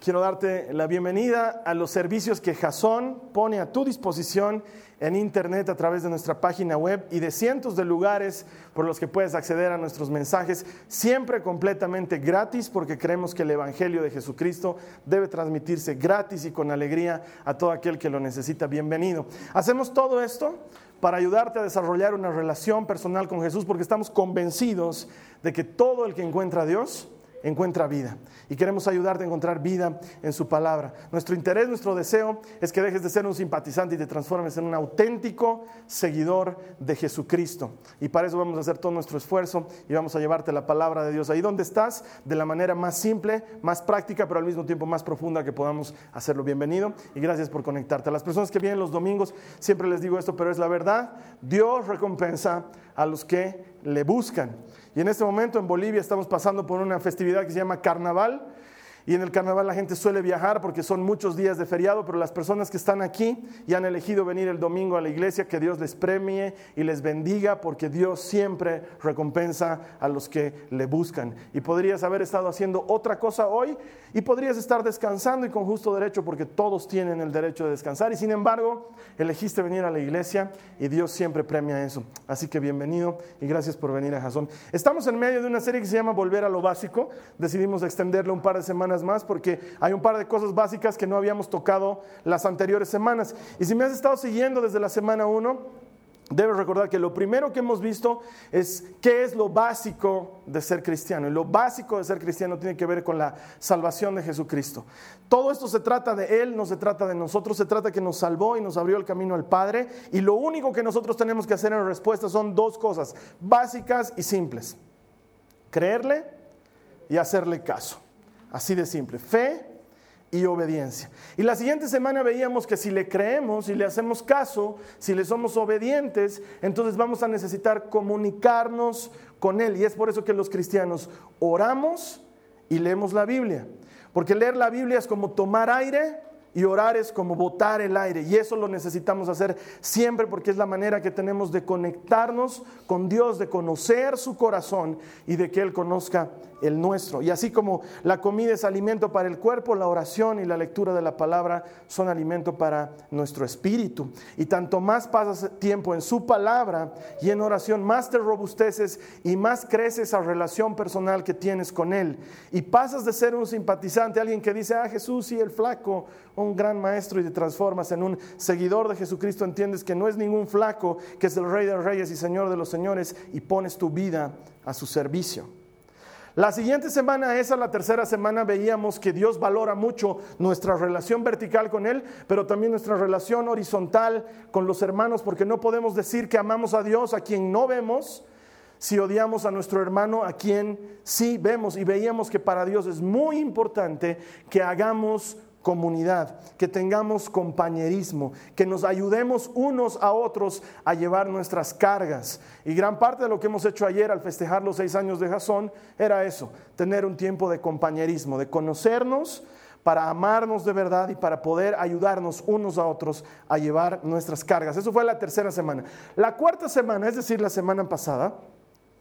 Quiero darte la bienvenida a los servicios que Jason pone a tu disposición en internet a través de nuestra página web y de cientos de lugares por los que puedes acceder a nuestros mensajes, siempre completamente gratis porque creemos que el Evangelio de Jesucristo debe transmitirse gratis y con alegría a todo aquel que lo necesita. Bienvenido. Hacemos todo esto para ayudarte a desarrollar una relación personal con Jesús porque estamos convencidos de que todo el que encuentra a Dios, encuentra vida. Y queremos ayudarte a encontrar vida en su palabra. Nuestro interés, nuestro deseo es que dejes de ser un simpatizante y te transformes en un auténtico seguidor de Jesucristo. Y para eso vamos a hacer todo nuestro esfuerzo y vamos a llevarte la palabra de Dios ahí donde estás, de la manera más simple, más práctica, pero al mismo tiempo más profunda que podamos hacerlo. Bienvenido y gracias por conectarte. A las personas que vienen los domingos, siempre les digo esto, pero es la verdad. Dios recompensa a los que le buscan. Y en este momento en Bolivia estamos pasando por una festividad que se llama Carnaval. Y en el carnaval la gente suele viajar porque son muchos días de feriado, pero las personas que están aquí y han elegido venir el domingo a la iglesia, que Dios les premie y les bendiga, porque Dios siempre recompensa a los que le buscan. Y podrías haber estado haciendo otra cosa hoy y podrías estar descansando y con justo derecho, porque todos tienen el derecho de descansar. Y sin embargo, elegiste venir a la iglesia y Dios siempre premia eso. Así que bienvenido y gracias por venir a Jason. Estamos en medio de una serie que se llama Volver a lo Básico. Decidimos extenderlo un par de semanas más porque hay un par de cosas básicas que no habíamos tocado las anteriores semanas. Y si me has estado siguiendo desde la semana 1, Debes recordar que lo primero que hemos visto es qué es lo básico de ser cristiano. Y lo básico de ser cristiano tiene que ver con la salvación de Jesucristo. Todo esto se trata de Él, no se trata de nosotros, se trata que nos salvó y nos abrió el camino al Padre. Y lo único que nosotros tenemos que hacer en respuesta son dos cosas, básicas y simples. Creerle y hacerle caso. Así de simple, fe y obediencia. Y la siguiente semana veíamos que si le creemos y le hacemos caso, si le somos obedientes, entonces vamos a necesitar comunicarnos con Él. Y es por eso que los cristianos oramos y leemos la Biblia. Porque leer la Biblia es como tomar aire y orar es como botar el aire. Y eso lo necesitamos hacer siempre porque es la manera que tenemos de conectarnos con Dios, de conocer su corazón y de que Él conozca el nuestro. Y así como la comida es alimento para el cuerpo, la oración y la lectura de la palabra son alimento para nuestro espíritu. Y tanto más pasas tiempo en su palabra y en oración, más te robusteces y más crece esa relación personal que tienes con Él. Y pasas de ser un simpatizante, alguien que dice, ah, Jesús y el flaco, un gran maestro, y te transformas en un seguidor de Jesucristo, entiendes que no es ningún flaco, que es el Rey de Reyes y Señor de los Señores, y pones tu vida a su servicio. La siguiente semana, esa la tercera semana, veíamos que Dios valora mucho nuestra relación vertical con Él, pero también nuestra relación horizontal con los hermanos, porque no podemos decir que amamos a Dios a quien no vemos, si odiamos a nuestro hermano a quien sí vemos. Y veíamos que para Dios es muy importante que hagamos comunidad, que tengamos compañerismo, que nos ayudemos unos a otros a llevar nuestras cargas. Y gran parte de lo que hemos hecho ayer al festejar los seis años de Jasón era eso, tener un tiempo de compañerismo, de conocernos para amarnos de verdad y para poder ayudarnos unos a otros a llevar nuestras cargas. Eso fue la tercera semana. La cuarta semana, es decir, la semana pasada,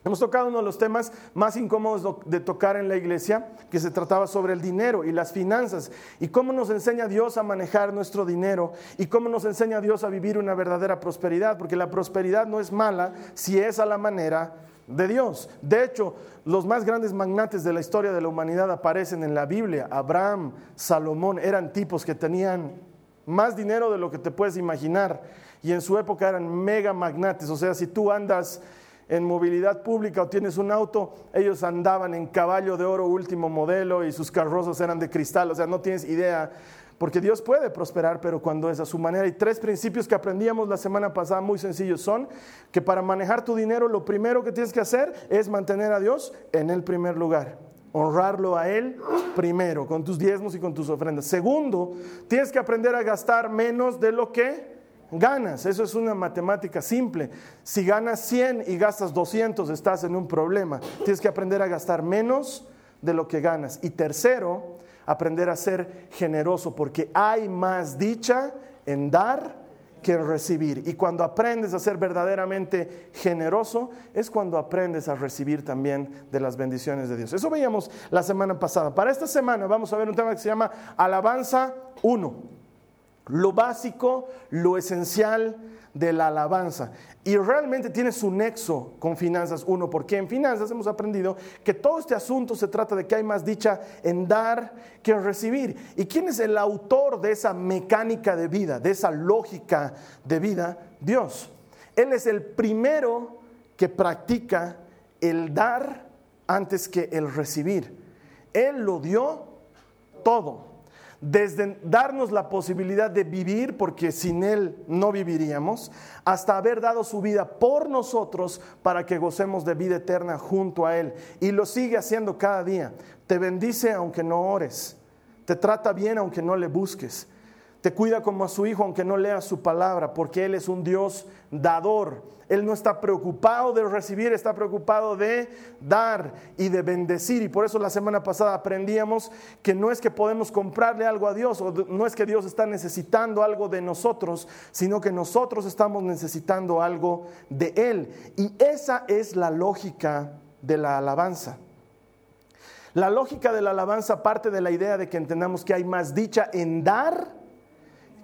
Hemos tocado uno de los temas más incómodos de tocar en la iglesia, que se trataba sobre el dinero y las finanzas, y cómo nos enseña Dios a manejar nuestro dinero, y cómo nos enseña Dios a vivir una verdadera prosperidad, porque la prosperidad no es mala si es a la manera de Dios. De hecho, los más grandes magnates de la historia de la humanidad aparecen en la Biblia. Abraham, Salomón, eran tipos que tenían más dinero de lo que te puedes imaginar, y en su época eran mega magnates, o sea, si tú andas en movilidad pública o tienes un auto, ellos andaban en caballo de oro último modelo y sus carrozas eran de cristal, o sea, no tienes idea porque Dios puede prosperar, pero cuando es a su manera. Y tres principios que aprendíamos la semana pasada muy sencillos son que para manejar tu dinero lo primero que tienes que hacer es mantener a Dios en el primer lugar. Honrarlo a Él primero, con tus diezmos y con tus ofrendas. Segundo, tienes que aprender a gastar menos de lo que ganas. Eso es una matemática simple. Si ganas 100 y gastas 200, estás en un problema. Tienes que aprender a gastar menos de lo que ganas. Y tercero, aprender a ser generoso, porque hay más dicha en dar que en recibir. Y cuando aprendes a ser verdaderamente generoso, es cuando aprendes a recibir también de las bendiciones de Dios. Eso veíamos la semana pasada. Para esta semana vamos a ver un tema que se llama Alabanza 1 lo básico, lo esencial de la alabanza. Y realmente tiene su nexo con finanzas uno, porque en finanzas hemos aprendido que todo este asunto se trata de que hay más dicha en dar que en recibir. ¿Y quién es el autor de esa mecánica de vida, de esa lógica de vida? Dios. Él es el primero que practica el dar antes que el recibir. Él lo dio todo desde darnos la posibilidad de vivir, porque sin Él no viviríamos, hasta haber dado su vida por nosotros para que gocemos de vida eterna junto a Él. Y lo sigue haciendo cada día. Te bendice aunque no ores. Te trata bien aunque no le busques. Te cuida como a su hijo aunque no lea su palabra, porque Él es un Dios dador. Él no está preocupado de recibir, está preocupado de dar y de bendecir. Y por eso la semana pasada aprendíamos que no es que podemos comprarle algo a Dios, o no es que Dios está necesitando algo de nosotros, sino que nosotros estamos necesitando algo de Él. Y esa es la lógica de la alabanza. La lógica de la alabanza parte de la idea de que entendamos que hay más dicha en dar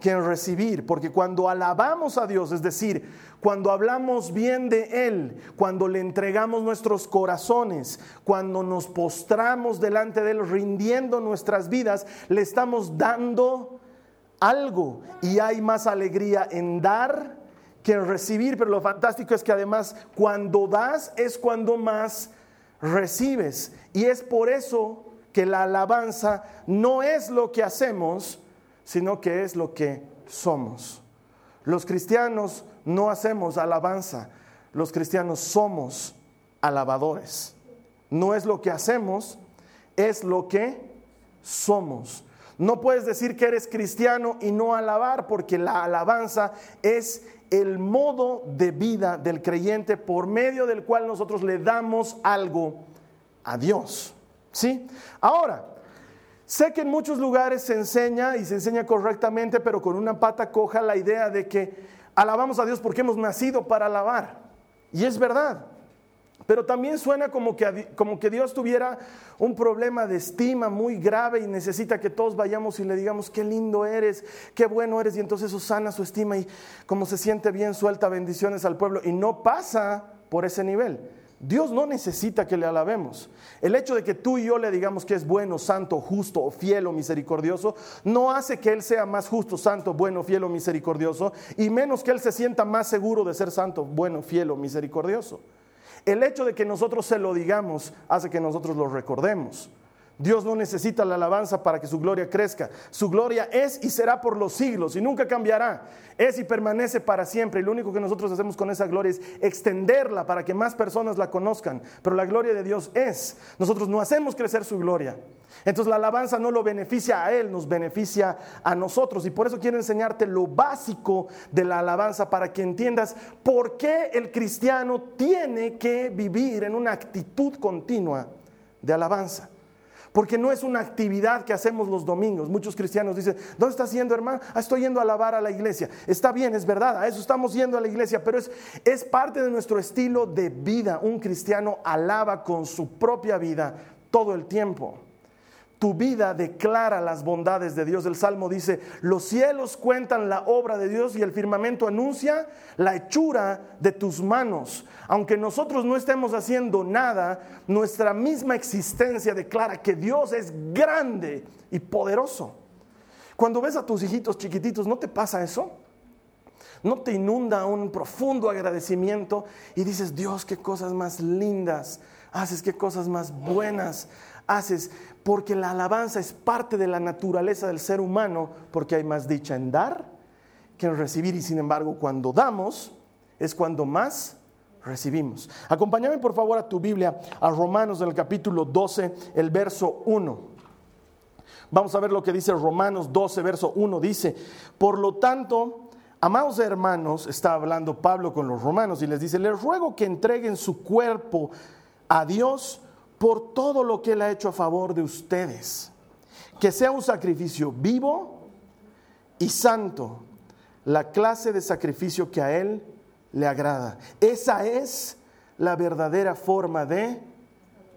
que recibir, porque cuando alabamos a Dios, es decir, cuando hablamos bien de Él, cuando le entregamos nuestros corazones, cuando nos postramos delante de Él, rindiendo nuestras vidas, le estamos dando algo. Y hay más alegría en dar que en recibir, pero lo fantástico es que además cuando das es cuando más recibes. Y es por eso que la alabanza no es lo que hacemos, sino que es lo que somos. Los cristianos no hacemos alabanza, los cristianos somos alabadores. No es lo que hacemos, es lo que somos. No puedes decir que eres cristiano y no alabar, porque la alabanza es el modo de vida del creyente por medio del cual nosotros le damos algo a Dios. ¿Sí? Ahora, Sé que en muchos lugares se enseña y se enseña correctamente, pero con una pata coja la idea de que alabamos a Dios porque hemos nacido para alabar. Y es verdad. Pero también suena como que, como que Dios tuviera un problema de estima muy grave y necesita que todos vayamos y le digamos, qué lindo eres, qué bueno eres, y entonces eso sana su estima y como se siente bien, suelta bendiciones al pueblo. Y no pasa por ese nivel. Dios no necesita que le alabemos. El hecho de que tú y yo le digamos que es bueno, santo, justo, fiel o misericordioso, no hace que Él sea más justo, santo, bueno, fiel o misericordioso, y menos que Él se sienta más seguro de ser santo, bueno, fiel o misericordioso. El hecho de que nosotros se lo digamos hace que nosotros lo recordemos. Dios no necesita la alabanza para que su gloria crezca. Su gloria es y será por los siglos y nunca cambiará. Es y permanece para siempre. Y lo único que nosotros hacemos con esa gloria es extenderla para que más personas la conozcan. Pero la gloria de Dios es. Nosotros no hacemos crecer su gloria. Entonces la alabanza no lo beneficia a Él, nos beneficia a nosotros. Y por eso quiero enseñarte lo básico de la alabanza para que entiendas por qué el cristiano tiene que vivir en una actitud continua de alabanza porque no es una actividad que hacemos los domingos. Muchos cristianos dicen, ¿dónde estás yendo, hermano? Ah, estoy yendo a alabar a la iglesia. Está bien, es verdad, a eso estamos yendo a la iglesia, pero es, es parte de nuestro estilo de vida. Un cristiano alaba con su propia vida todo el tiempo. Tu vida declara las bondades de Dios. El Salmo dice, los cielos cuentan la obra de Dios y el firmamento anuncia la hechura de tus manos. Aunque nosotros no estemos haciendo nada, nuestra misma existencia declara que Dios es grande y poderoso. Cuando ves a tus hijitos chiquititos, ¿no te pasa eso? ¿No te inunda un profundo agradecimiento y dices, Dios, qué cosas más lindas haces, qué cosas más buenas haces? Porque la alabanza es parte de la naturaleza del ser humano, porque hay más dicha en dar que en recibir, y sin embargo cuando damos es cuando más recibimos. Acompáñame por favor a tu Biblia, a Romanos del capítulo 12, el verso 1. Vamos a ver lo que dice Romanos 12, verso 1. Dice, por lo tanto, amados hermanos, está hablando Pablo con los romanos y les dice, les ruego que entreguen su cuerpo a Dios por todo lo que Él ha hecho a favor de ustedes. Que sea un sacrificio vivo y santo, la clase de sacrificio que a Él le agrada. Esa es la verdadera forma de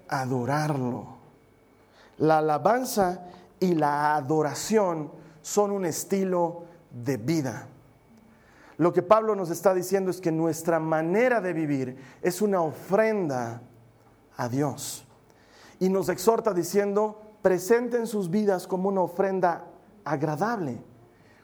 adorarlo. La alabanza y la adoración son un estilo de vida. Lo que Pablo nos está diciendo es que nuestra manera de vivir es una ofrenda a Dios. Y nos exhorta diciendo, presenten sus vidas como una ofrenda agradable,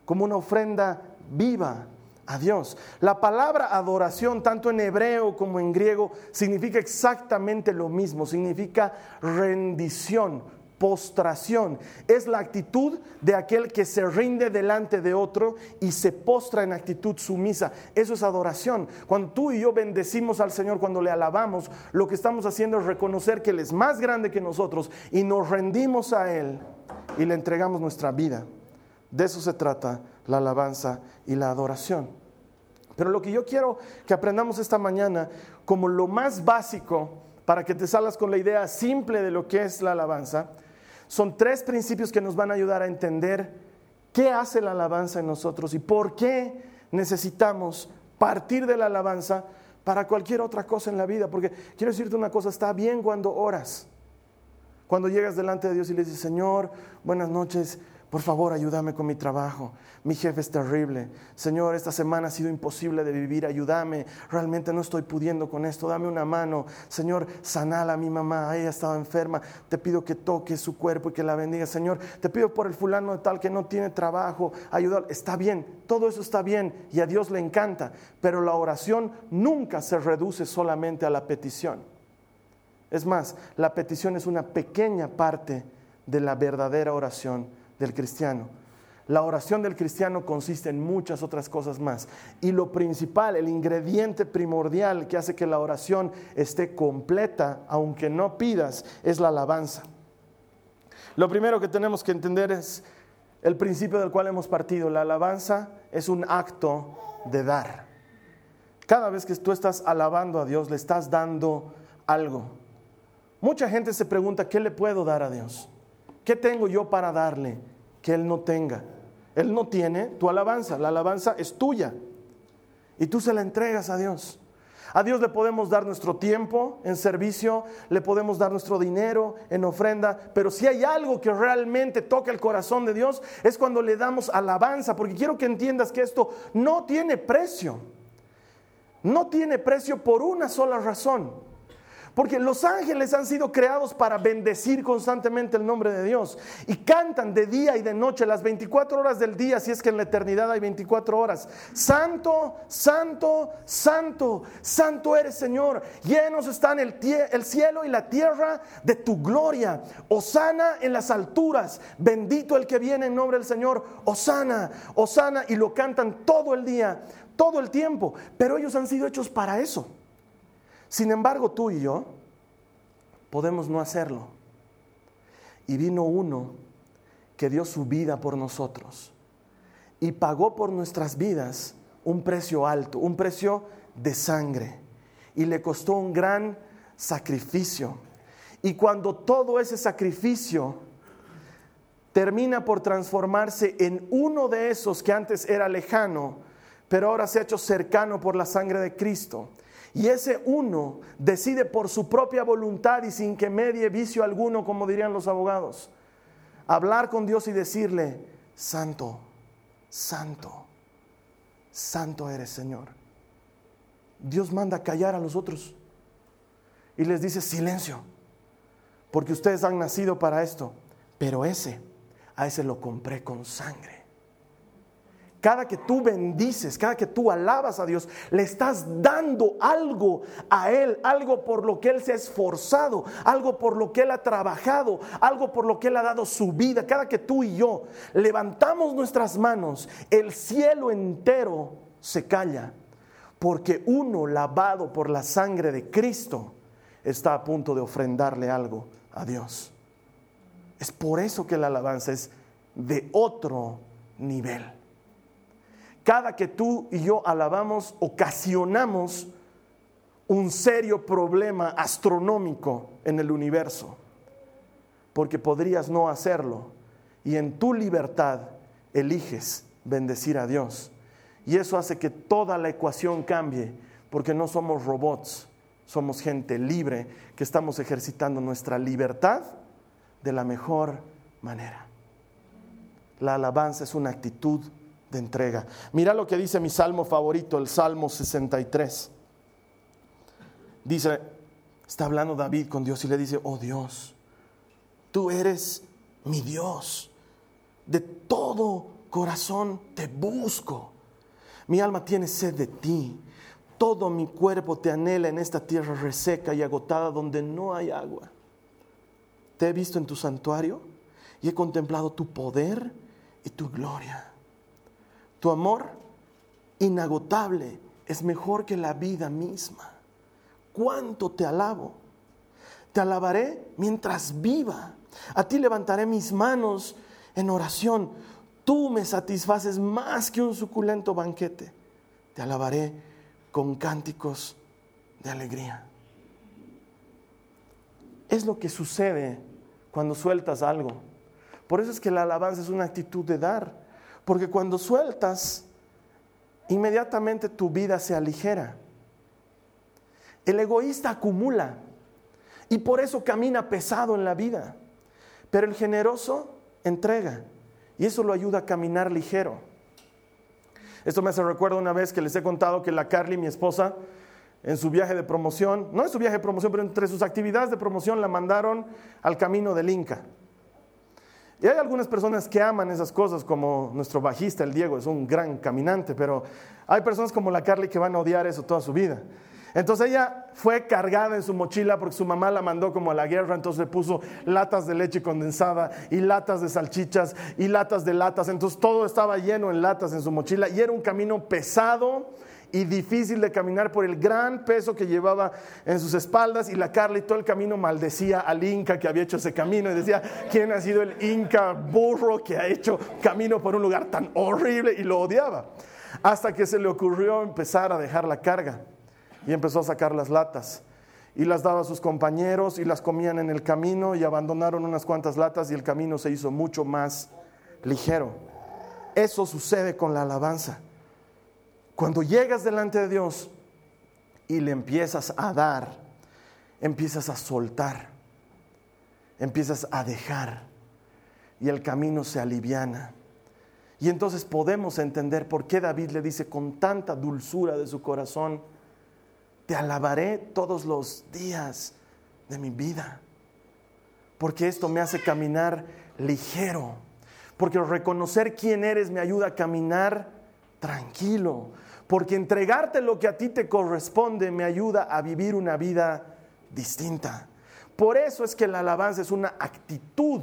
como una ofrenda viva a Dios. La palabra adoración, tanto en hebreo como en griego, significa exactamente lo mismo, significa rendición, postración. Es la actitud de aquel que se rinde delante de otro y se postra en actitud sumisa. Eso es adoración. Cuando tú y yo bendecimos al Señor, cuando le alabamos, lo que estamos haciendo es reconocer que Él es más grande que nosotros y nos rendimos a Él y le entregamos nuestra vida. De eso se trata la alabanza y la adoración. Pero lo que yo quiero que aprendamos esta mañana como lo más básico para que te salgas con la idea simple de lo que es la alabanza, son tres principios que nos van a ayudar a entender qué hace la alabanza en nosotros y por qué necesitamos partir de la alabanza para cualquier otra cosa en la vida. Porque quiero decirte una cosa, está bien cuando oras, cuando llegas delante de Dios y le dices, Señor, buenas noches, por favor, ayúdame con mi trabajo. Mi jefe es terrible. Señor, esta semana ha sido imposible de vivir. Ayúdame. Realmente no estoy pudiendo con esto. Dame una mano. Señor, sanala a mi mamá. Ella estaba enferma. Te pido que toques su cuerpo y que la bendiga. Señor, te pido por el fulano de tal que no tiene trabajo. Ayúdalo. Está bien. Todo eso está bien y a Dios le encanta. Pero la oración nunca se reduce solamente a la petición. Es más, la petición es una pequeña parte de la verdadera oración del cristiano. La oración del cristiano consiste en muchas otras cosas más. Y lo principal, el ingrediente primordial que hace que la oración esté completa, aunque no pidas, es la alabanza. Lo primero que tenemos que entender es el principio del cual hemos partido. La alabanza es un acto de dar. Cada vez que tú estás alabando a Dios, le estás dando algo. Mucha gente se pregunta, ¿qué le puedo dar a Dios? ¿Qué tengo yo para darle que Él no tenga? Él no tiene tu alabanza, la alabanza es tuya y tú se la entregas a Dios. A Dios le podemos dar nuestro tiempo en servicio, le podemos dar nuestro dinero en ofrenda, pero si hay algo que realmente toca el corazón de Dios es cuando le damos alabanza, porque quiero que entiendas que esto no tiene precio. No tiene precio por una sola razón. Porque los ángeles han sido creados para bendecir constantemente el nombre de Dios. Y cantan de día y de noche, las 24 horas del día, si es que en la eternidad hay 24 horas. Santo, santo, santo, santo eres Señor. Llenos están el, el cielo y la tierra de tu gloria. Osana en las alturas. Bendito el que viene en nombre del Señor. Osana, Osana. Y lo cantan todo el día, todo el tiempo. Pero ellos han sido hechos para eso. Sin embargo, tú y yo podemos no hacerlo. Y vino uno que dio su vida por nosotros y pagó por nuestras vidas un precio alto, un precio de sangre. Y le costó un gran sacrificio. Y cuando todo ese sacrificio termina por transformarse en uno de esos que antes era lejano, pero ahora se ha hecho cercano por la sangre de Cristo, y ese uno decide por su propia voluntad y sin que medie vicio alguno, como dirían los abogados, hablar con Dios y decirle, santo, santo, santo eres Señor. Dios manda callar a los otros y les dice, silencio, porque ustedes han nacido para esto, pero ese, a ese lo compré con sangre. Cada que tú bendices, cada que tú alabas a Dios, le estás dando algo a Él, algo por lo que Él se ha esforzado, algo por lo que Él ha trabajado, algo por lo que Él ha dado su vida. Cada que tú y yo levantamos nuestras manos, el cielo entero se calla, porque uno lavado por la sangre de Cristo está a punto de ofrendarle algo a Dios. Es por eso que la alabanza es de otro nivel. Cada que tú y yo alabamos, ocasionamos un serio problema astronómico en el universo, porque podrías no hacerlo y en tu libertad eliges bendecir a Dios. Y eso hace que toda la ecuación cambie, porque no somos robots, somos gente libre que estamos ejercitando nuestra libertad de la mejor manera. La alabanza es una actitud entrega. Mira lo que dice mi salmo favorito, el Salmo 63. Dice, está hablando David con Dios y le dice, oh Dios, tú eres mi Dios. De todo corazón te busco. Mi alma tiene sed de ti. Todo mi cuerpo te anhela en esta tierra reseca y agotada donde no hay agua. Te he visto en tu santuario y he contemplado tu poder y tu gloria. Tu amor inagotable es mejor que la vida misma. ¿Cuánto te alabo? Te alabaré mientras viva. A ti levantaré mis manos en oración. Tú me satisfaces más que un suculento banquete. Te alabaré con cánticos de alegría. Es lo que sucede cuando sueltas algo. Por eso es que la alabanza es una actitud de dar. Porque cuando sueltas, inmediatamente tu vida se aligera. El egoísta acumula y por eso camina pesado en la vida. Pero el generoso entrega y eso lo ayuda a caminar ligero. Esto me hace recuerdo una vez que les he contado que la Carly, mi esposa, en su viaje de promoción, no en su viaje de promoción, pero entre sus actividades de promoción la mandaron al camino del Inca. Y hay algunas personas que aman esas cosas, como nuestro bajista, el Diego, es un gran caminante, pero hay personas como la Carly que van a odiar eso toda su vida. Entonces ella fue cargada en su mochila porque su mamá la mandó como a la guerra, entonces le puso latas de leche condensada y latas de salchichas y latas de latas, entonces todo estaba lleno en latas en su mochila y era un camino pesado y difícil de caminar por el gran peso que llevaba en sus espaldas y la Carla y todo el camino maldecía al Inca que había hecho ese camino y decía, ¿quién ha sido el Inca burro que ha hecho camino por un lugar tan horrible? Y lo odiaba. Hasta que se le ocurrió empezar a dejar la carga y empezó a sacar las latas y las daba a sus compañeros y las comían en el camino y abandonaron unas cuantas latas y el camino se hizo mucho más ligero. Eso sucede con la alabanza. Cuando llegas delante de Dios y le empiezas a dar, empiezas a soltar, empiezas a dejar y el camino se aliviana. Y entonces podemos entender por qué David le dice con tanta dulzura de su corazón, te alabaré todos los días de mi vida, porque esto me hace caminar ligero, porque reconocer quién eres me ayuda a caminar tranquilo, porque entregarte lo que a ti te corresponde me ayuda a vivir una vida distinta. Por eso es que la alabanza es una actitud,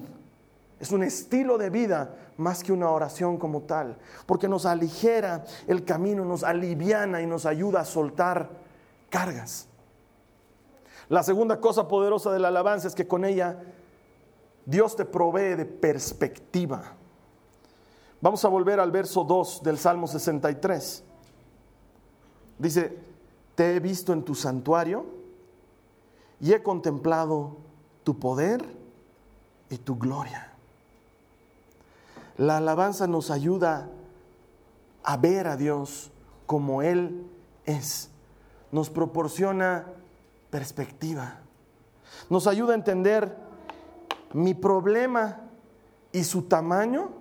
es un estilo de vida más que una oración como tal, porque nos aligera el camino, nos aliviana y nos ayuda a soltar cargas. La segunda cosa poderosa de la alabanza es que con ella Dios te provee de perspectiva. Vamos a volver al verso 2 del Salmo 63. Dice, te he visto en tu santuario y he contemplado tu poder y tu gloria. La alabanza nos ayuda a ver a Dios como Él es. Nos proporciona perspectiva. Nos ayuda a entender mi problema y su tamaño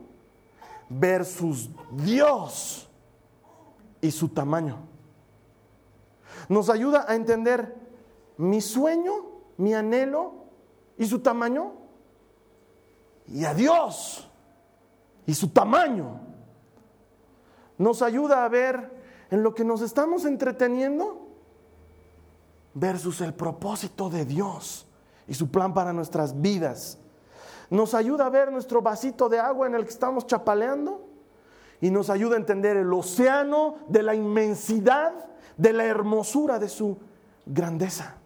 versus Dios y su tamaño nos ayuda a entender mi sueño, mi anhelo y su tamaño, y a Dios y su tamaño. Nos ayuda a ver en lo que nos estamos entreteniendo versus el propósito de Dios y su plan para nuestras vidas. Nos ayuda a ver nuestro vasito de agua en el que estamos chapaleando y nos ayuda a entender el océano de la inmensidad, de la hermosura de su grandeza.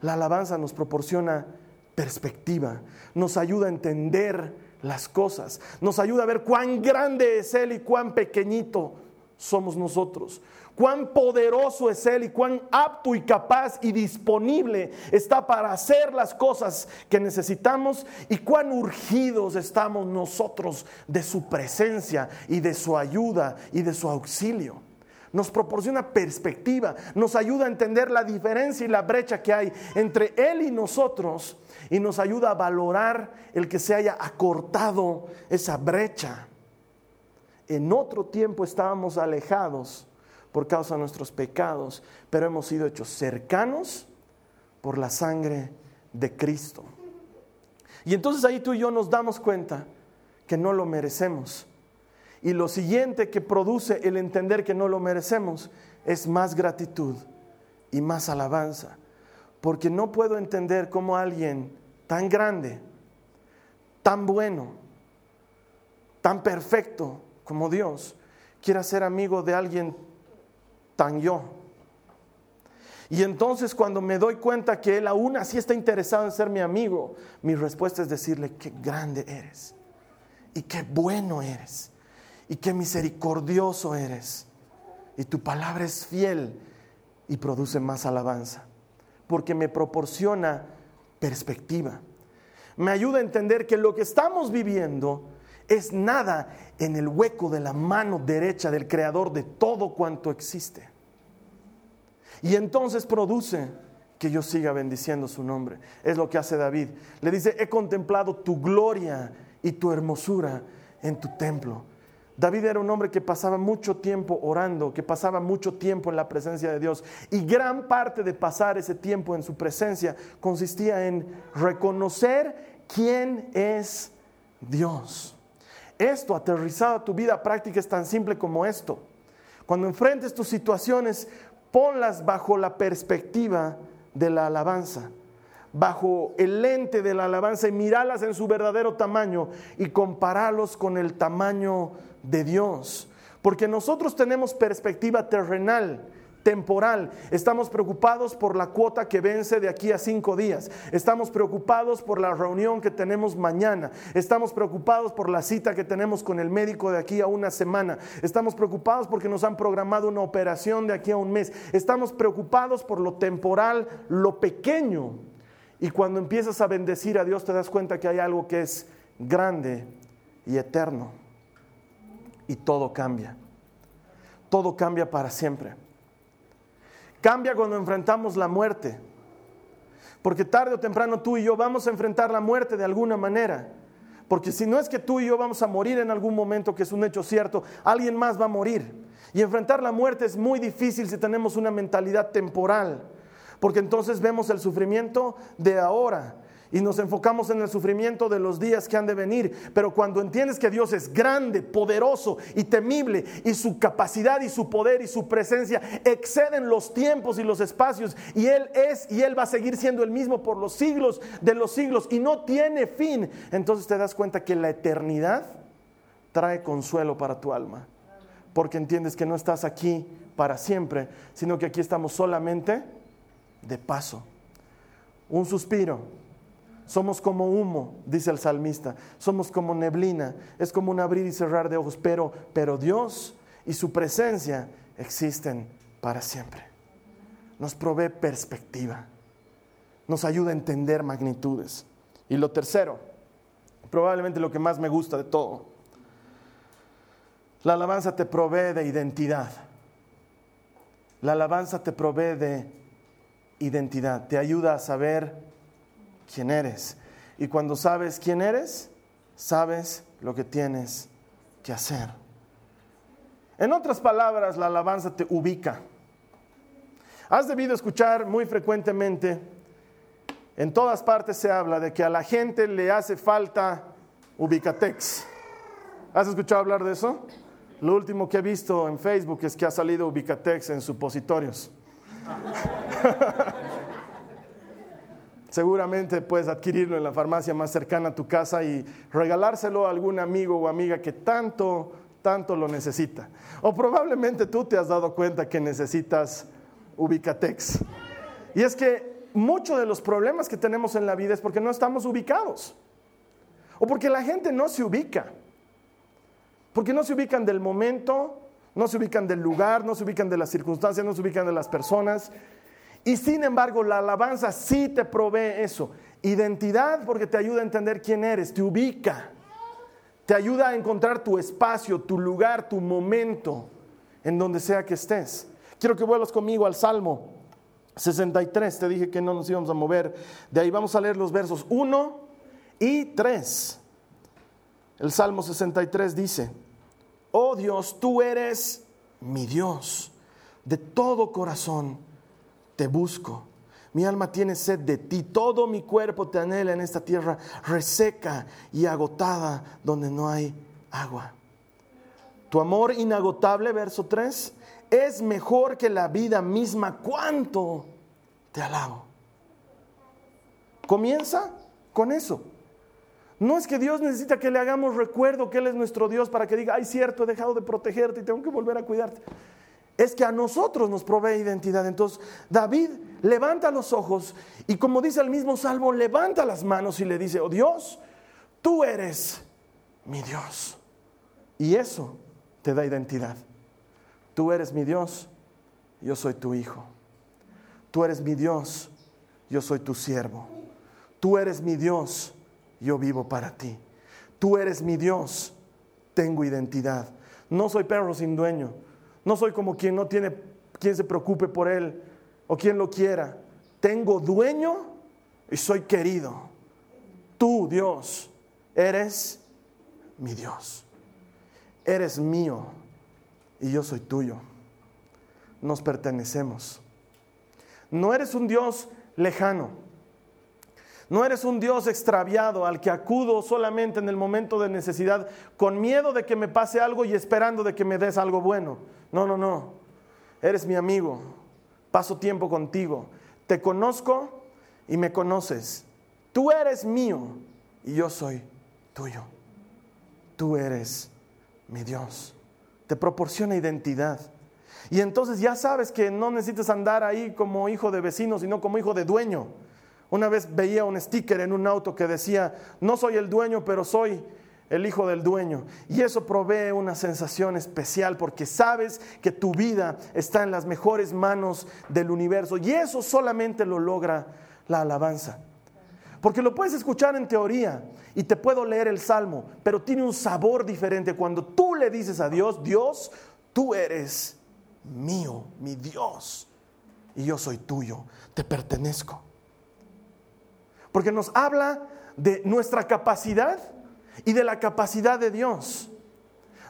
La alabanza nos proporciona perspectiva, nos ayuda a entender las cosas, nos ayuda a ver cuán grande es Él y cuán pequeñito somos nosotros, cuán poderoso es Él y cuán apto y capaz y disponible está para hacer las cosas que necesitamos y cuán urgidos estamos nosotros de su presencia y de su ayuda y de su auxilio nos proporciona perspectiva, nos ayuda a entender la diferencia y la brecha que hay entre Él y nosotros y nos ayuda a valorar el que se haya acortado esa brecha. En otro tiempo estábamos alejados por causa de nuestros pecados, pero hemos sido hechos cercanos por la sangre de Cristo. Y entonces ahí tú y yo nos damos cuenta que no lo merecemos y lo siguiente que produce el entender que no lo merecemos es más gratitud y más alabanza. Porque no puedo entender cómo alguien tan grande, tan bueno, tan perfecto como Dios quiera ser amigo de alguien yo. Y entonces cuando me doy cuenta que Él aún así está interesado en ser mi amigo, mi respuesta es decirle, qué grande eres y qué bueno eres y qué misericordioso eres. Y tu palabra es fiel y produce más alabanza, porque me proporciona perspectiva. Me ayuda a entender que lo que estamos viviendo es nada en el hueco de la mano derecha del creador de todo cuanto existe. Y entonces produce que yo siga bendiciendo su nombre. Es lo que hace David. Le dice, he contemplado tu gloria y tu hermosura en tu templo. David era un hombre que pasaba mucho tiempo orando, que pasaba mucho tiempo en la presencia de Dios. Y gran parte de pasar ese tiempo en su presencia consistía en reconocer quién es Dios. Esto aterrizado a tu vida práctica es tan simple como esto. Cuando enfrentes tus situaciones, ponlas bajo la perspectiva de la alabanza bajo el lente de la alabanza y miralas en su verdadero tamaño y comparalos con el tamaño de Dios. Porque nosotros tenemos perspectiva terrenal, temporal. Estamos preocupados por la cuota que vence de aquí a cinco días. Estamos preocupados por la reunión que tenemos mañana. Estamos preocupados por la cita que tenemos con el médico de aquí a una semana. Estamos preocupados porque nos han programado una operación de aquí a un mes. Estamos preocupados por lo temporal, lo pequeño. Y cuando empiezas a bendecir a Dios te das cuenta que hay algo que es grande y eterno y todo cambia. Todo cambia para siempre. Cambia cuando enfrentamos la muerte. Porque tarde o temprano tú y yo vamos a enfrentar la muerte de alguna manera. Porque si no es que tú y yo vamos a morir en algún momento, que es un hecho cierto, alguien más va a morir. Y enfrentar la muerte es muy difícil si tenemos una mentalidad temporal. Porque entonces vemos el sufrimiento de ahora y nos enfocamos en el sufrimiento de los días que han de venir. Pero cuando entiendes que Dios es grande, poderoso y temible y su capacidad y su poder y su presencia exceden los tiempos y los espacios y Él es y Él va a seguir siendo el mismo por los siglos de los siglos y no tiene fin, entonces te das cuenta que la eternidad trae consuelo para tu alma. Porque entiendes que no estás aquí para siempre, sino que aquí estamos solamente de paso. Un suspiro, somos como humo, dice el salmista. Somos como neblina. Es como un abrir y cerrar de ojos. Pero, pero Dios y su presencia existen para siempre. Nos provee perspectiva. Nos ayuda a entender magnitudes. Y lo tercero, probablemente lo que más me gusta de todo. La alabanza te provee de identidad. La alabanza te provee de identidad. Te ayuda a saber quién eres. Y cuando sabes quién eres, sabes lo que tienes que hacer. En otras palabras, la alabanza te ubica. Has debido escuchar muy frecuentemente, en todas partes se habla de que a la gente le hace falta ubicatex. ¿Has escuchado hablar de eso? Lo último que he visto en Facebook es que ha salido Ubicatex en supositorios. Seguramente puedes adquirirlo en la farmacia más cercana a tu casa y regalárselo a algún amigo o amiga que tanto, tanto lo necesita. O probablemente tú te has dado cuenta que necesitas Ubicatex. Y es que muchos de los problemas que tenemos en la vida es porque no estamos ubicados. O porque la gente no se ubica. Porque no se ubican del momento, no se ubican del lugar, no se ubican de las circunstancias, no se ubican de las personas. Y sin embargo, la alabanza sí te provee eso. Identidad porque te ayuda a entender quién eres, te ubica, te ayuda a encontrar tu espacio, tu lugar, tu momento, en donde sea que estés. Quiero que vuelvas conmigo al Salmo 63, te dije que no nos íbamos a mover. De ahí vamos a leer los versos 1 y 3. El Salmo 63 dice, oh Dios, tú eres mi Dios, de todo corazón te busco. Mi alma tiene sed de ti, todo mi cuerpo te anhela en esta tierra reseca y agotada donde no hay agua. Tu amor inagotable, verso 3, es mejor que la vida misma. ¿Cuánto te alabo? Comienza con eso. No es que Dios necesita que le hagamos recuerdo que Él es nuestro Dios para que diga, ay cierto, he dejado de protegerte y tengo que volver a cuidarte es que a nosotros nos provee identidad. Entonces, David levanta los ojos y como dice el mismo salmo, levanta las manos y le dice, oh Dios, tú eres mi Dios. Y eso te da identidad. Tú eres mi Dios, yo soy tu hijo. Tú eres mi Dios, yo soy tu siervo. Tú eres mi Dios, yo vivo para ti. Tú eres mi Dios, tengo identidad. No soy perro sin dueño. No soy como quien no tiene quien se preocupe por él o quien lo quiera. Tengo dueño y soy querido. Tú, Dios, eres mi Dios. Eres mío y yo soy tuyo. Nos pertenecemos. No eres un Dios lejano. No eres un Dios extraviado al que acudo solamente en el momento de necesidad con miedo de que me pase algo y esperando de que me des algo bueno. No, no, no. Eres mi amigo. Paso tiempo contigo. Te conozco y me conoces. Tú eres mío y yo soy tuyo. Tú eres mi Dios. Te proporciona identidad. Y entonces ya sabes que no necesitas andar ahí como hijo de vecino, sino como hijo de dueño. Una vez veía un sticker en un auto que decía, no soy el dueño, pero soy el hijo del dueño. Y eso provee una sensación especial porque sabes que tu vida está en las mejores manos del universo. Y eso solamente lo logra la alabanza. Porque lo puedes escuchar en teoría y te puedo leer el salmo, pero tiene un sabor diferente cuando tú le dices a Dios, Dios, tú eres mío, mi Dios, y yo soy tuyo, te pertenezco. Porque nos habla de nuestra capacidad y de la capacidad de Dios.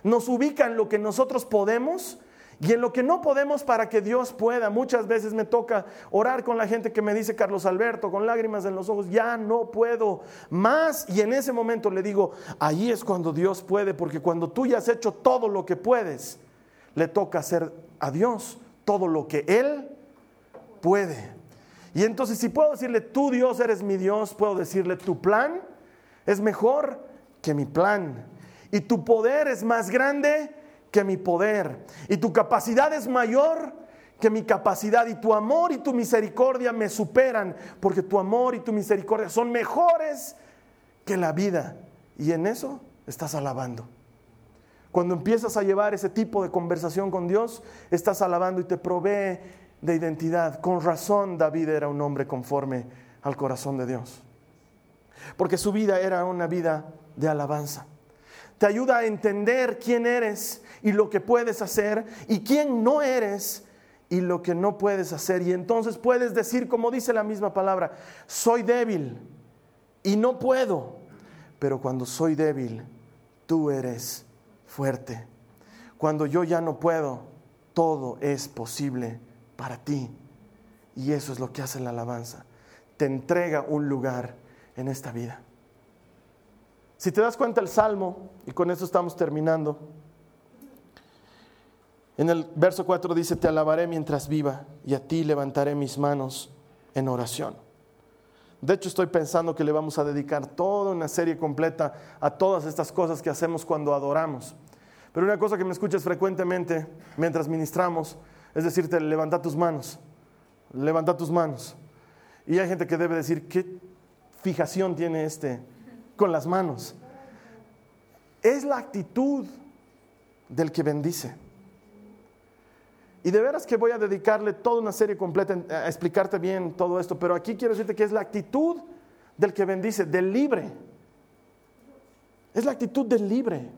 Nos ubica en lo que nosotros podemos y en lo que no podemos para que Dios pueda. Muchas veces me toca orar con la gente que me dice Carlos Alberto, con lágrimas en los ojos, ya no puedo más. Y en ese momento le digo, ahí es cuando Dios puede, porque cuando tú ya has hecho todo lo que puedes, le toca hacer a Dios todo lo que Él puede. Y entonces si puedo decirle, tú Dios eres mi Dios, puedo decirle, tu plan es mejor que mi plan. Y tu poder es más grande que mi poder. Y tu capacidad es mayor que mi capacidad. Y tu amor y tu misericordia me superan. Porque tu amor y tu misericordia son mejores que la vida. Y en eso estás alabando. Cuando empiezas a llevar ese tipo de conversación con Dios, estás alabando y te provee de identidad. Con razón David era un hombre conforme al corazón de Dios. Porque su vida era una vida de alabanza. Te ayuda a entender quién eres y lo que puedes hacer y quién no eres y lo que no puedes hacer. Y entonces puedes decir, como dice la misma palabra, soy débil y no puedo, pero cuando soy débil, tú eres fuerte. Cuando yo ya no puedo, todo es posible para ti. Y eso es lo que hace la alabanza. Te entrega un lugar en esta vida. Si te das cuenta el Salmo, y con eso estamos terminando, En el verso 4 dice, te alabaré mientras viva y a ti levantaré mis manos en oración. De hecho, estoy pensando que le vamos a dedicar toda una serie completa a todas estas cosas que hacemos cuando adoramos. Pero una cosa que me escuchas frecuentemente mientras ministramos es decirte, levanta tus manos, levanta tus manos. Y hay gente que debe decir, ¿qué fijación tiene este con las manos? Es la actitud del que bendice. Y de veras que voy a dedicarle toda una serie completa a explicarte bien todo esto, pero aquí quiero decirte que es la actitud del que bendice, del libre. Es la actitud del libre.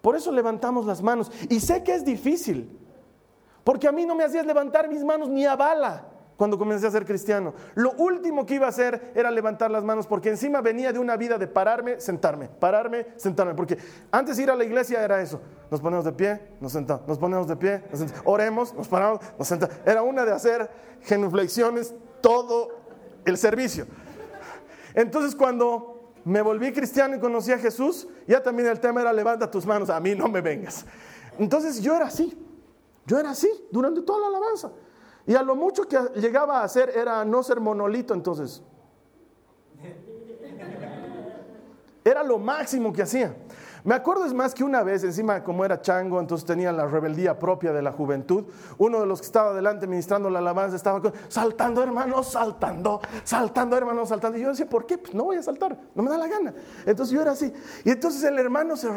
Por eso levantamos las manos. Y sé que es difícil, porque a mí no me hacías levantar mis manos ni a bala cuando comencé a ser cristiano. Lo último que iba a hacer era levantar las manos, porque encima venía de una vida de pararme, sentarme, pararme, sentarme, porque antes de ir a la iglesia era eso, nos ponemos de pie, nos sentamos, nos ponemos de pie, nos sentamos, oremos, nos paramos, nos sentamos. Era una de hacer genuflexiones todo el servicio. Entonces cuando me volví cristiano y conocí a Jesús, ya también el tema era levanta tus manos, a mí no me vengas. Entonces yo era así, yo era así durante toda la alabanza. Y a lo mucho que llegaba a hacer era no ser monolito entonces. Era lo máximo que hacía. Me acuerdo es más que una vez, encima como era chango, entonces tenía la rebeldía propia de la juventud, uno de los que estaba delante ministrando la alabanza estaba saltando hermanos, saltando, saltando hermanos, saltando. Y yo decía, ¿por qué? Pues no voy a saltar, no me da la gana. Entonces yo era así. Y entonces el hermano se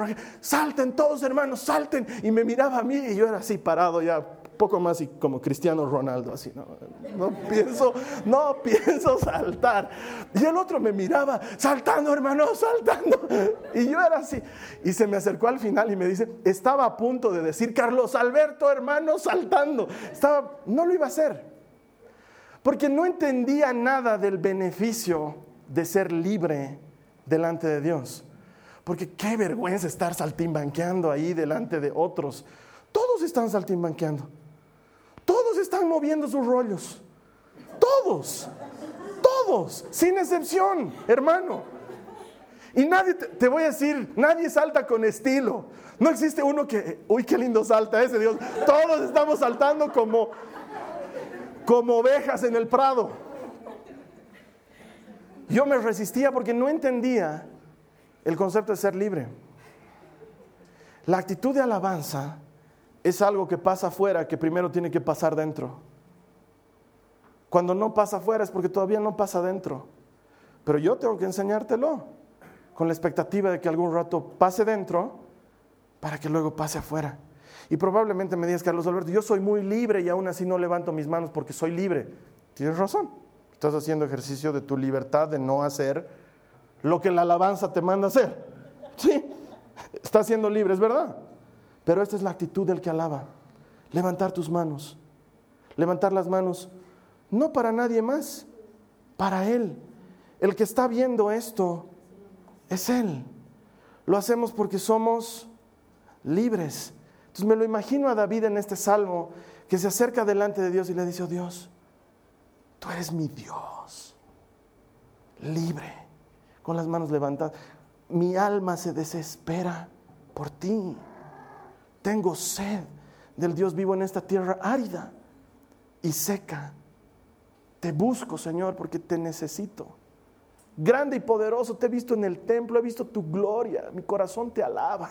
salten todos hermanos, salten. Y me miraba a mí y yo era así parado ya poco más y como Cristiano Ronaldo, así, no, no pienso, no pienso saltar. Y el otro me miraba, saltando, hermano, saltando. Y yo era así. Y se me acercó al final y me dice, estaba a punto de decir, Carlos Alberto, hermano, saltando. Estaba, no lo iba a hacer. Porque no entendía nada del beneficio de ser libre delante de Dios. Porque qué vergüenza estar saltimbanqueando ahí delante de otros. Todos están saltimbanqueando. Todos están moviendo sus rollos. Todos. Todos. Sin excepción, hermano. Y nadie, te, voy a decir, nadie salta con estilo. No existe uno que, uy, qué lindo salta ese Dios. Todos estamos saltando como, como ovejas en el prado. Yo me resistía porque no entendía el concepto de ser libre. La actitud de alabanza es algo que pasa afuera que primero tiene que pasar dentro. Cuando no pasa afuera es porque todavía no pasa dentro. Pero yo tengo que enseñártelo con la expectativa de que algún rato pase dentro para que luego pase afuera. Y probablemente me digas, Carlos Alberto, yo soy muy libre y aún así no levanto mis manos porque soy libre. Tienes razón. Estás haciendo ejercicio de tu libertad de no hacer lo que la alabanza te manda hacer. Sí, estás siendo libre, es verdad. Pero esta es la actitud del que alaba. Levantar tus manos. Levantar las manos. No para nadie más, para Él. El que está viendo esto es Él. Lo hacemos porque somos libres. Entonces me lo imagino a David en este salmo que se acerca delante de Dios y le dice, oh Dios, tú eres mi Dios, libre, con las manos levantadas. Mi alma se desespera por ti. Tengo sed del Dios vivo en esta tierra árida y seca. Te busco, Señor, porque te necesito. Grande y poderoso, te he visto en el templo, he visto tu gloria. Mi corazón te alaba,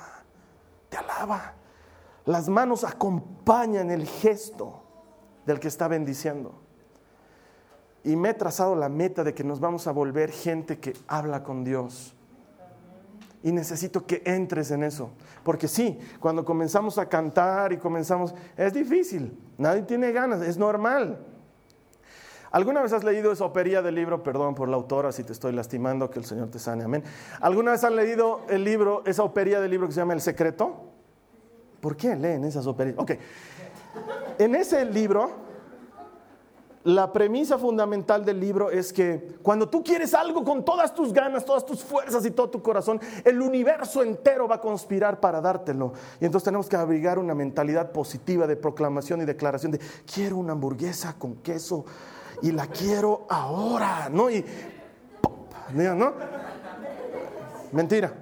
te alaba. Las manos acompañan el gesto del que está bendiciendo. Y me he trazado la meta de que nos vamos a volver gente que habla con Dios y necesito que entres en eso. Porque sí, cuando comenzamos a cantar y comenzamos, es difícil, nadie tiene ganas, es normal. ¿Alguna vez has leído esa opería del libro? Perdón por la autora si te estoy lastimando, que el Señor te sane, amén. ¿Alguna vez han leído el libro, esa opería del libro que se llama El Secreto? ¿Por qué leen esas operías? Ok. En ese libro la premisa fundamental del libro es que cuando tú quieres algo con todas tus ganas, todas tus fuerzas y todo tu corazón, el universo entero va a conspirar para dártelo. Y entonces tenemos que abrigar una mentalidad positiva de proclamación y declaración de quiero una hamburguesa con queso y la quiero ahora, ¿no? Y ¿no? Mentira.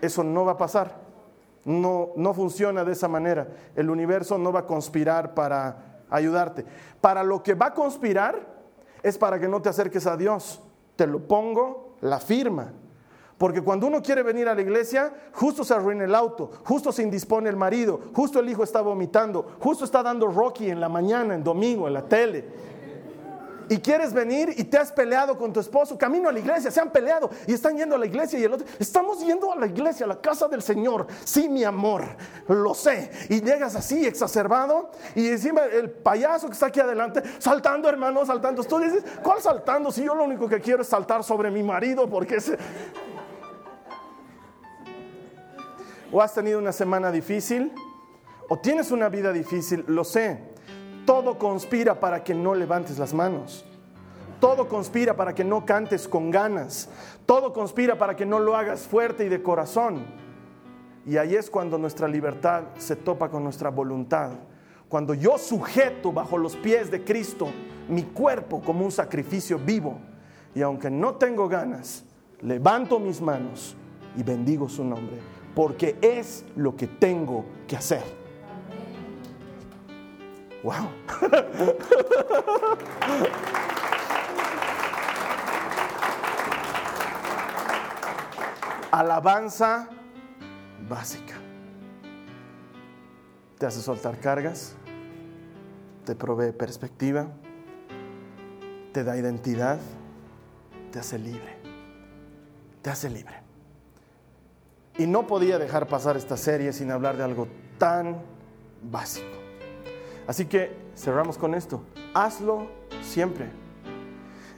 Eso no va a pasar. No, no funciona de esa manera. El universo no va a conspirar para ayudarte. Para lo que va a conspirar es para que no te acerques a Dios. Te lo pongo, la firma. Porque cuando uno quiere venir a la iglesia, justo se arruina el auto, justo se indispone el marido, justo el hijo está vomitando, justo está dando Rocky en la mañana, en domingo, en la tele y quieres venir y te has peleado con tu esposo, camino a la iglesia, se han peleado y están yendo a la iglesia y el otro, estamos yendo a la iglesia, a la casa del Señor, sí mi amor, lo sé, y llegas así exacerbado y encima el payaso que está aquí adelante, saltando hermano, saltando, tú dices, ¿cuál saltando? Si yo lo único que quiero es saltar sobre mi marido porque ese... O has tenido una semana difícil, o tienes una vida difícil, lo sé todo conspira para que no levantes las manos. Todo conspira para que no cantes con ganas. Todo conspira para que no lo hagas fuerte y de corazón. Y ahí es cuando nuestra libertad se topa con nuestra voluntad. Cuando yo sujeto bajo los pies de Cristo mi cuerpo como un sacrificio vivo. Y aunque no tengo ganas, levanto mis manos y bendigo su nombre. Porque es lo que tengo que hacer. Wow. Alabanza básica. Te hace soltar cargas, te provee perspectiva, te da identidad, te hace libre. Te hace libre. Y no podía dejar pasar esta serie sin hablar de algo tan básico. Así que cerramos con esto. Hazlo siempre.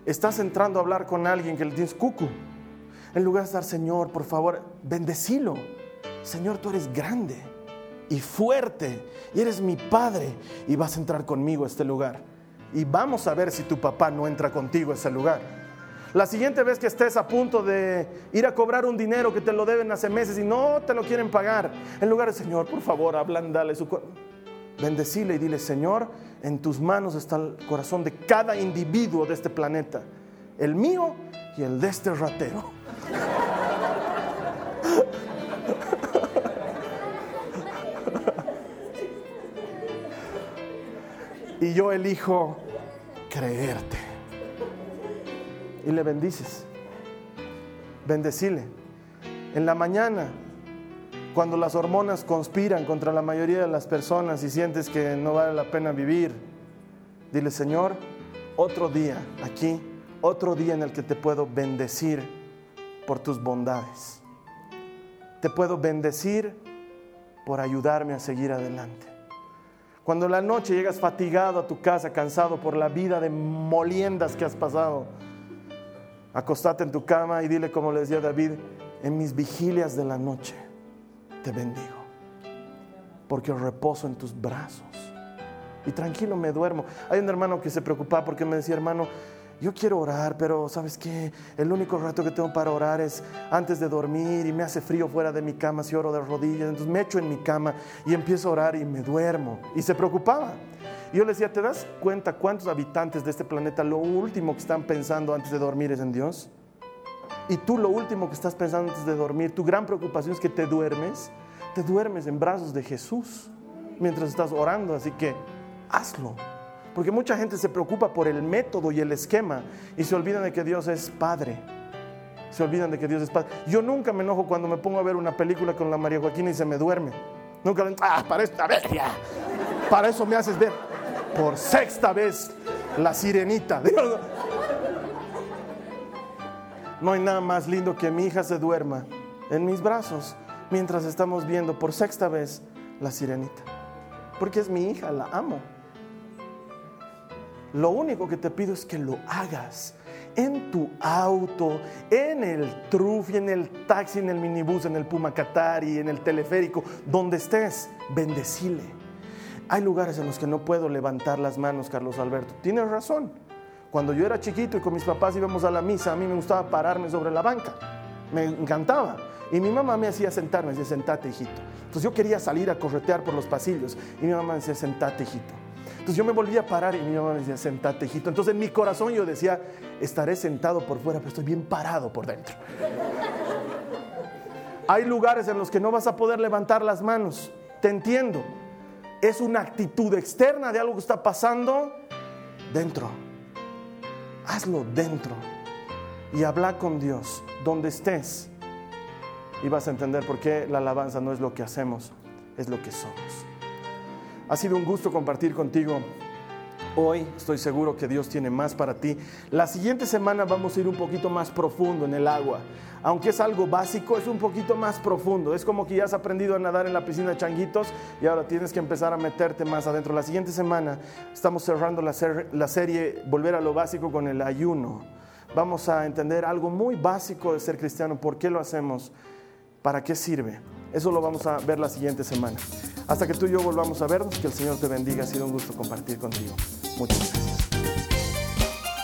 Estás entrando a hablar con alguien que le tienes cucu. En lugar de estar, Señor, por favor, bendecilo. Señor, tú eres grande y fuerte y eres mi padre y vas a entrar conmigo a este lugar. Y vamos a ver si tu papá no entra contigo a ese lugar. La siguiente vez que estés a punto de ir a cobrar un dinero que te lo deben hace meses y no te lo quieren pagar, en lugar de Señor, por favor, ablandale su bendecile y dile, Señor, en tus manos está el corazón de cada individuo de este planeta, el mío y el de este ratero. y yo elijo creerte. Y le bendices. Bendecile. En la mañana cuando las hormonas conspiran contra la mayoría de las personas y sientes que no vale la pena vivir, dile, Señor, otro día aquí, otro día en el que te puedo bendecir por tus bondades. Te puedo bendecir por ayudarme a seguir adelante. Cuando la noche llegas fatigado a tu casa, cansado por la vida de moliendas que has pasado, acostate en tu cama y dile como le decía David, en mis vigilias de la noche te bendigo, porque reposo en tus brazos. Y tranquilo me duermo. Hay un hermano que se preocupaba porque me decía, hermano, yo quiero orar, pero ¿sabes qué? El único rato que tengo para orar es antes de dormir y me hace frío fuera de mi cama si oro de rodillas. Entonces me echo en mi cama y empiezo a orar y me duermo. Y se preocupaba. Y yo le decía, ¿te das cuenta cuántos habitantes de este planeta lo último que están pensando antes de dormir es en Dios? Y tú lo último que estás pensando antes de dormir, tu gran preocupación es que te duermes, te duermes en brazos de Jesús mientras estás orando, así que hazlo. Porque mucha gente se preocupa por el método y el esquema y se olvidan de que Dios es Padre. Se olvidan de que Dios es Padre. Yo nunca me enojo cuando me pongo a ver una película con la María Joaquina y se me duerme. Nunca le ah, para esta ya. Para eso me haces ver por sexta vez la sirenita. No hay nada más lindo que mi hija se duerma en mis brazos mientras estamos viendo por sexta vez la sirenita. Porque es mi hija, la amo. Lo único que te pido es que lo hagas en tu auto, en el trufi, en el taxi, en el minibús, en el Pumacatari, en el teleférico, donde estés, bendecile. Hay lugares en los que no puedo levantar las manos, Carlos Alberto. Tienes razón. Cuando yo era chiquito y con mis papás íbamos a la misa, a mí me gustaba pararme sobre la banca. Me encantaba. Y mi mamá me hacía sentarme, me decía, sentate, hijito. Entonces yo quería salir a corretear por los pasillos. Y mi mamá me decía, sentate, hijito. Entonces yo me volvía a parar y mi mamá me decía, sentate, hijito. Entonces en mi corazón yo decía, estaré sentado por fuera, pero estoy bien parado por dentro. Hay lugares en los que no vas a poder levantar las manos. Te entiendo. Es una actitud externa de algo que está pasando dentro. Hazlo dentro. Y habla con Dios donde estés. Y vas a entender por qué la alabanza no es lo que hacemos, es lo que somos. Ha sido un gusto compartir contigo Hoy estoy seguro que Dios tiene más para ti. La siguiente semana vamos a ir un poquito más profundo en el agua. Aunque es algo básico, es un poquito más profundo. Es como que ya has aprendido a nadar en la piscina de changuitos y ahora tienes que empezar a meterte más adentro. La siguiente semana estamos cerrando la, serie Volver a lo básico con el ayuno. Vamos a entender algo muy básico de ser cristiano, por qué lo hacemos, para qué sirve. Eso lo vamos a ver la siguiente semana. Hasta que tú y yo volvamos a vernos, que el Señor te bendiga. Ha sido un gusto compartir contigo. Muchas gracias.